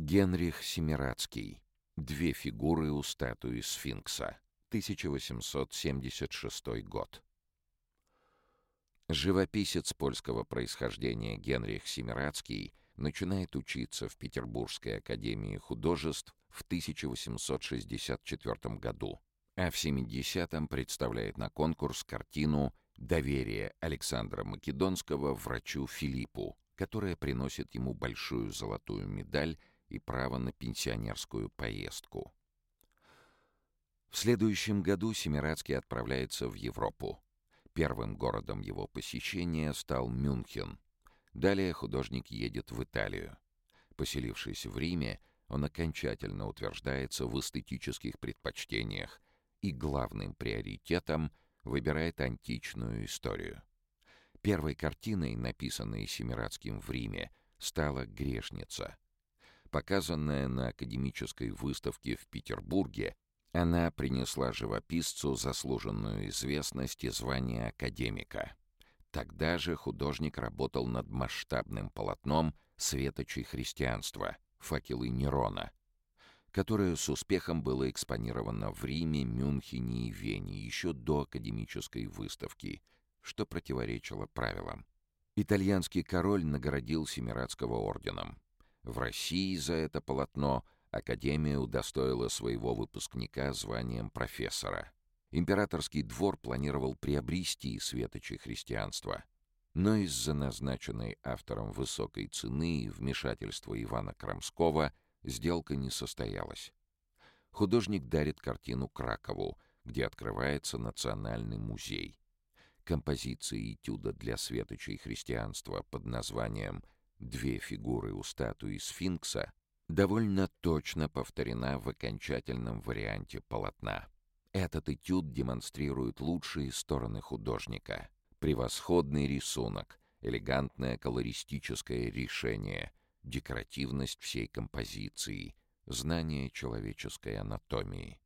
Генрих Семирадский. Две фигуры у статуи сфинкса. 1876 год. Живописец польского происхождения Генрих Семирадский начинает учиться в Петербургской академии художеств в 1864 году, а в 70-м представляет на конкурс картину «Доверие Александра Македонского врачу Филиппу», которая приносит ему большую золотую медаль и право на пенсионерскую поездку. В следующем году Семирадский отправляется в Европу. Первым городом его посещения стал Мюнхен. Далее художник едет в Италию. Поселившись в Риме, он окончательно утверждается в эстетических предпочтениях и главным приоритетом выбирает античную историю. Первой картиной, написанной Семирадским в Риме, стала «Грешница». Показанная на академической выставке в Петербурге, она принесла живописцу заслуженную известность и звание академика. Тогда же художник работал над масштабным полотном «Светочей христианства» «Факелы Нерона», которое с успехом было экспонировано в Риме, Мюнхене и Вене еще до академической выставки, что противоречило правилам. Итальянский король наградил Семирадского орденом. В России за это полотно Академия удостоила своего выпускника званием профессора. Императорский двор планировал приобрести светочи христианства, но из-за назначенной автором высокой цены и вмешательства Ивана Крамского сделка не состоялась. Художник дарит картину Кракову, где открывается Национальный музей. Композиция этюда для светочей христианства под названием «Две фигуры у статуи сфинкса» довольно точно повторена в окончательном варианте полотна. Этот этюд демонстрирует лучшие стороны художника. Превосходный рисунок, элегантное колористическое решение, декоративность всей композиции, знание человеческой анатомии.